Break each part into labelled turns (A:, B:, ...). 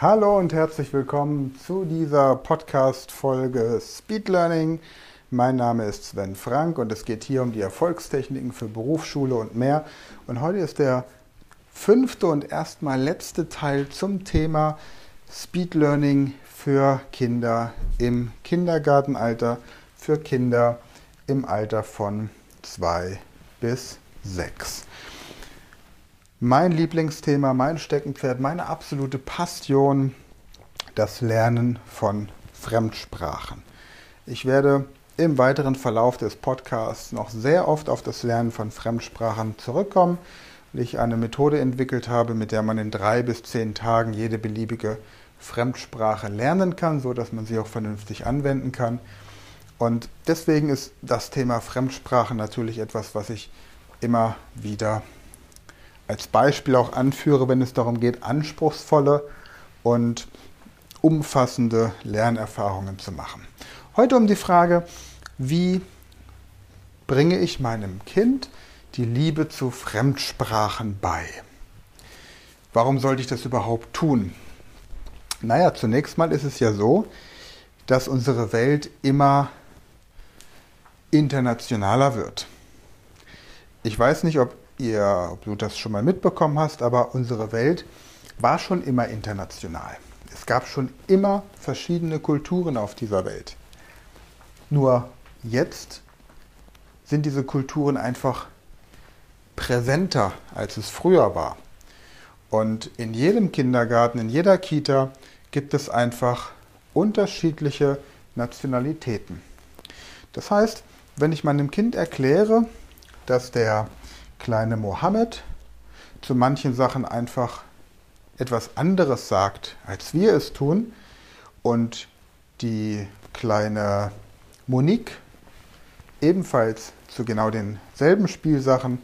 A: Hallo und herzlich willkommen zu dieser Podcast-Folge Speed Learning. Mein Name ist Sven Frank und es geht hier um die Erfolgstechniken für Berufsschule und mehr. Und heute ist der fünfte und erstmal letzte Teil zum Thema Speed Learning für Kinder im Kindergartenalter, für Kinder im Alter von zwei bis sechs. Mein Lieblingsthema, mein Steckenpferd, meine absolute Passion, das Lernen von Fremdsprachen. Ich werde im weiteren Verlauf des Podcasts noch sehr oft auf das Lernen von Fremdsprachen zurückkommen, weil ich eine Methode entwickelt habe, mit der man in drei bis zehn Tagen jede beliebige Fremdsprache lernen kann, so dass man sie auch vernünftig anwenden kann. Und deswegen ist das Thema Fremdsprachen natürlich etwas, was ich immer wieder als Beispiel auch anführe, wenn es darum geht, anspruchsvolle und umfassende Lernerfahrungen zu machen. Heute um die Frage, wie bringe ich meinem Kind die Liebe zu Fremdsprachen bei? Warum sollte ich das überhaupt tun? Naja, zunächst mal ist es ja so, dass unsere Welt immer internationaler wird. Ich weiß nicht, ob, ihr, ob du das schon mal mitbekommen hast, aber unsere Welt war schon immer international. Es gab schon immer verschiedene Kulturen auf dieser Welt. Nur jetzt sind diese Kulturen einfach präsenter, als es früher war. Und in jedem Kindergarten, in jeder Kita gibt es einfach unterschiedliche Nationalitäten. Das heißt, wenn ich meinem Kind erkläre, dass der kleine Mohammed zu manchen Sachen einfach etwas anderes sagt, als wir es tun, und die kleine Monique ebenfalls zu genau denselben Spielsachen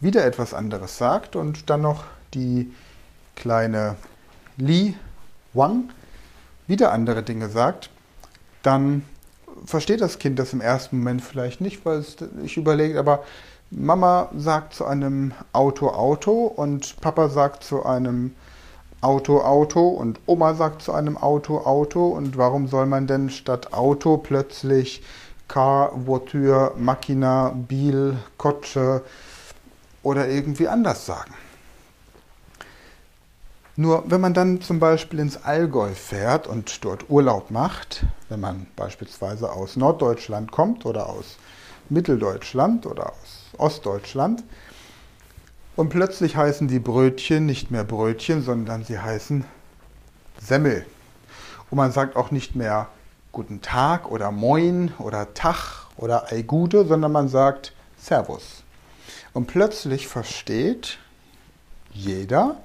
A: wieder etwas anderes sagt. Und dann noch die kleine Li Wang wieder andere Dinge sagt, dann versteht das Kind das im ersten Moment vielleicht nicht, weil es sich überlegt, aber Mama sagt zu einem Auto Auto und Papa sagt zu einem Auto Auto und Oma sagt zu einem Auto Auto und warum soll man denn statt Auto plötzlich Car, Voiture, Machina, Bil, Kotsche oder irgendwie anders sagen? Nur wenn man dann zum Beispiel ins Allgäu fährt und dort Urlaub macht, wenn man beispielsweise aus Norddeutschland kommt oder aus Mitteldeutschland oder aus Ostdeutschland, und plötzlich heißen die Brötchen nicht mehr Brötchen, sondern sie heißen Semmel. Und man sagt auch nicht mehr Guten Tag oder Moin oder Tag oder Ei Gute, sondern man sagt Servus. Und plötzlich versteht jeder,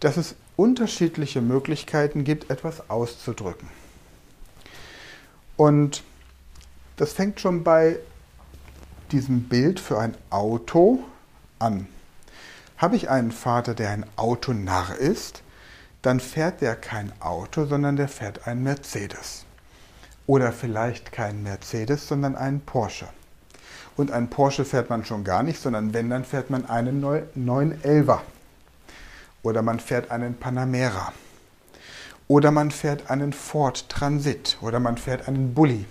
A: dass es unterschiedliche Möglichkeiten gibt, etwas auszudrücken. Und das fängt schon bei diesem Bild für ein Auto an. Habe ich einen Vater, der ein Autonarr ist, dann fährt der kein Auto, sondern der fährt einen Mercedes. Oder vielleicht keinen Mercedes, sondern einen Porsche. Und einen Porsche fährt man schon gar nicht, sondern wenn, dann fährt man einen 911er. Oder man fährt einen Panamera. Oder man fährt einen Ford Transit. Oder man fährt einen Bulli.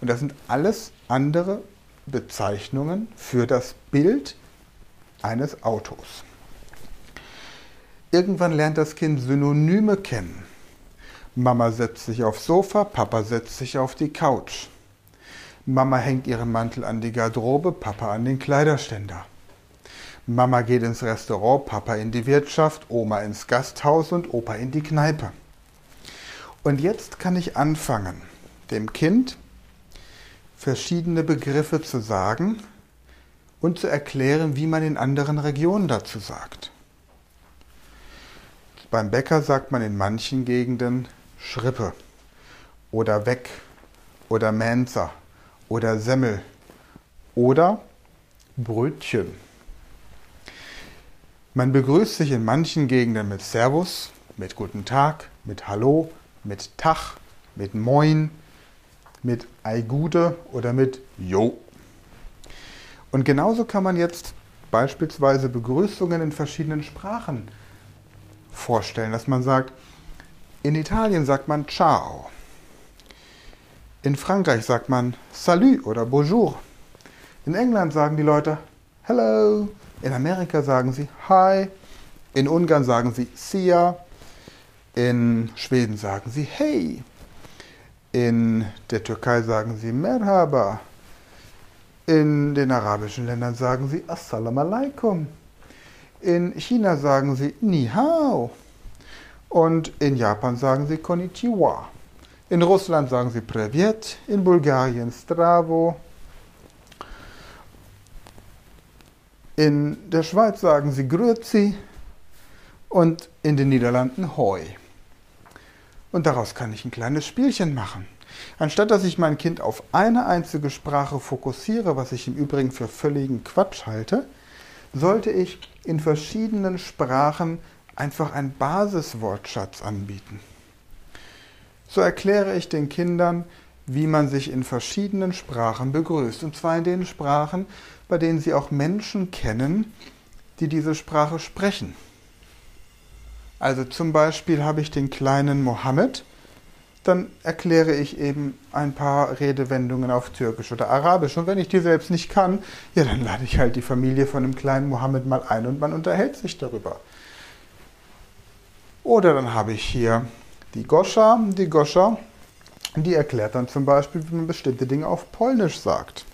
A: Und das sind alles andere Bezeichnungen für das Bild eines Autos. Irgendwann lernt das Kind Synonyme kennen. Mama setzt sich aufs Sofa, Papa setzt sich auf die Couch. Mama hängt ihren Mantel an die Garderobe, Papa an den Kleiderständer. Mama geht ins Restaurant, Papa in die Wirtschaft, Oma ins Gasthaus und Opa in die Kneipe. Und jetzt kann ich anfangen, dem Kind verschiedene Begriffe zu sagen und zu erklären, wie man in anderen Regionen dazu sagt. Beim Bäcker sagt man in manchen Gegenden Schrippe oder Weg oder Mensa oder Semmel oder Brötchen. Man begrüßt sich in manchen Gegenden mit Servus, mit Guten Tag, mit Hallo, mit Tag, mit Moin, mit Ei Gute oder mit Jo. Und genauso kann man jetzt beispielsweise Begrüßungen in verschiedenen Sprachen vorstellen, dass man sagt, in Italien sagt man Ciao. In Frankreich sagt man Salut oder Bonjour. In England sagen die Leute Hello. In Amerika sagen sie Hi. In Ungarn sagen sie Sia. In Schweden sagen sie Hey. In der Türkei sagen sie Merhaba. In den arabischen Ländern sagen sie Assalamu alaikum. In China sagen sie Ni hao. Und in Japan sagen sie Konnichiwa. In Russland sagen sie Privet. In Bulgarien Stravo. In der Schweiz sagen sie Grüezi. Und in den Niederlanden Hoi. Und daraus kann ich ein kleines Spielchen machen. Anstatt dass ich mein Kind auf eine einzige Sprache fokussiere, was ich im Übrigen für völligen Quatsch halte, sollte ich in verschiedenen Sprachen einfach einen Basiswortschatz anbieten. So erkläre ich den Kindern, wie man sich in verschiedenen Sprachen begrüßt. Und zwar in den Sprachen, bei denen sie auch Menschen kennen, die diese Sprache sprechen. Also zum Beispiel habe ich den kleinen Mohammed, dann erkläre ich eben ein paar Redewendungen auf Türkisch oder Arabisch. Und wenn ich die selbst nicht kann, ja, dann lade ich halt die Familie von dem kleinen Mohammed mal ein und man unterhält sich darüber. Oder dann habe ich hier die Goscha. Die Goscha, die erklärt dann zum Beispiel, wie man bestimmte Dinge auf Polnisch sagt.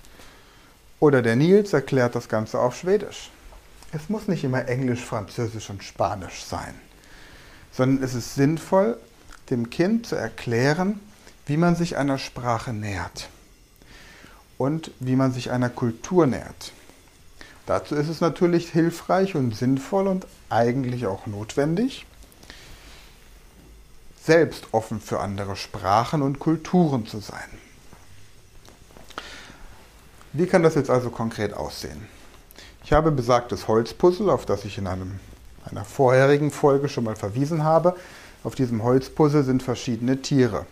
A: Oder der Nils erklärt das Ganze auf Schwedisch. Es muss nicht immer Englisch, Französisch und Spanisch sein, sondern es ist sinnvoll, dem Kind zu erklären, wie man sich einer Sprache nähert und wie man sich einer Kultur nähert. Dazu ist es natürlich hilfreich und sinnvoll und eigentlich auch notwendig, selbst offen für andere Sprachen und Kulturen zu sein. Wie kann das jetzt also konkret aussehen? Ich habe besagtes Holzpuzzle, auf das ich in einem, einer vorherigen Folge schon mal verwiesen habe, auf diesem Holzpuzzle sind verschiedene Tiere.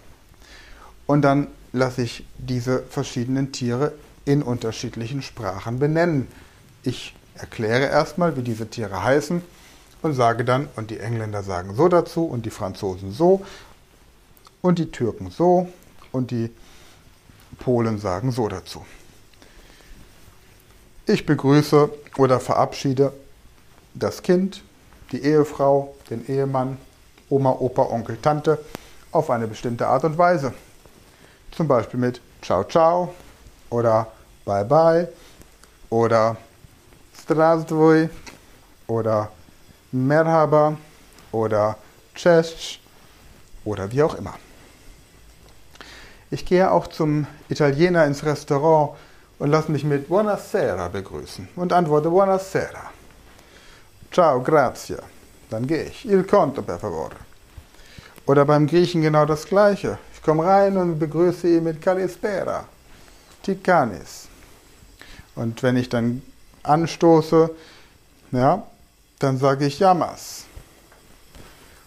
A: Und dann lasse ich diese verschiedenen Tiere in unterschiedlichen Sprachen benennen. Ich erkläre erstmal, wie diese Tiere heißen und sage dann, und die Engländer sagen so dazu und die Franzosen so und die Türken so und die Polen sagen so dazu. Ich begrüße oder verabschiede das Kind, die Ehefrau, den Ehemann, Oma, Opa, Onkel, Tante auf eine bestimmte Art und Weise. Zum Beispiel mit Ciao, ciao oder Bye, bye oder Zdravstvoj oder Merhaba oder Cześć oder wie auch immer. Ich gehe auch zum Italiener ins Restaurant und lasse mich mit Buonasera begrüßen und antworte Buonasera. Ciao, grazie. Dann gehe ich. Il conto, per favore. Oder beim Griechen genau das Gleiche. Ich komme rein und begrüße ihn mit Kalispera. Tikanis. Und wenn ich dann anstoße, ja, dann sage ich Yamas.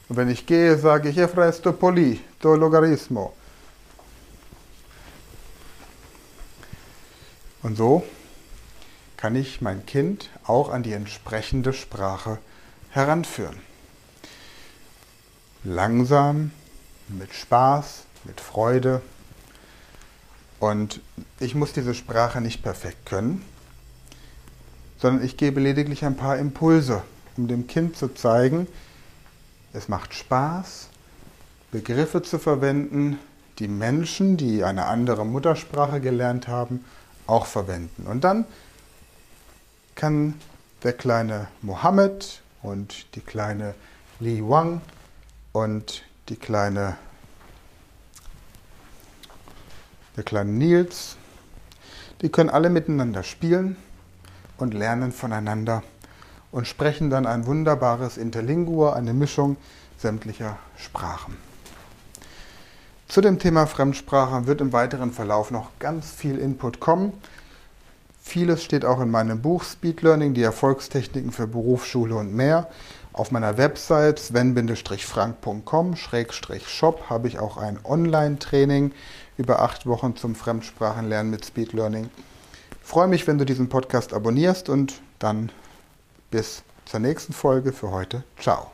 A: Und wenn ich gehe, sage ich Efresto Poli, do Logarismo. Und so kann ich mein Kind auch an die entsprechende Sprache heranführen. Langsam, mit Spaß, mit Freude. Und ich muss diese Sprache nicht perfekt können, sondern ich gebe lediglich ein paar Impulse, um dem Kind zu zeigen, es macht Spaß, Begriffe zu verwenden, die Menschen, die eine andere Muttersprache gelernt haben, auch verwenden. Und dann kann der kleine Mohammed und die kleine Li Wang und die kleine, der kleine Nils, die können alle miteinander spielen und lernen voneinander und sprechen dann ein wunderbares Interlingua, eine Mischung sämtlicher Sprachen. Zu dem Thema Fremdsprache wird im weiteren Verlauf noch ganz viel Input kommen. Vieles steht auch in meinem Buch Speed Learning, die Erfolgstechniken für Berufsschule und mehr. Auf meiner Website sven-frank.com-shop habe ich auch ein Online-Training über acht Wochen zum Fremdsprachenlernen mit Speed Learning. Ich freue mich, wenn du diesen Podcast abonnierst und dann bis zur nächsten Folge für heute. Ciao.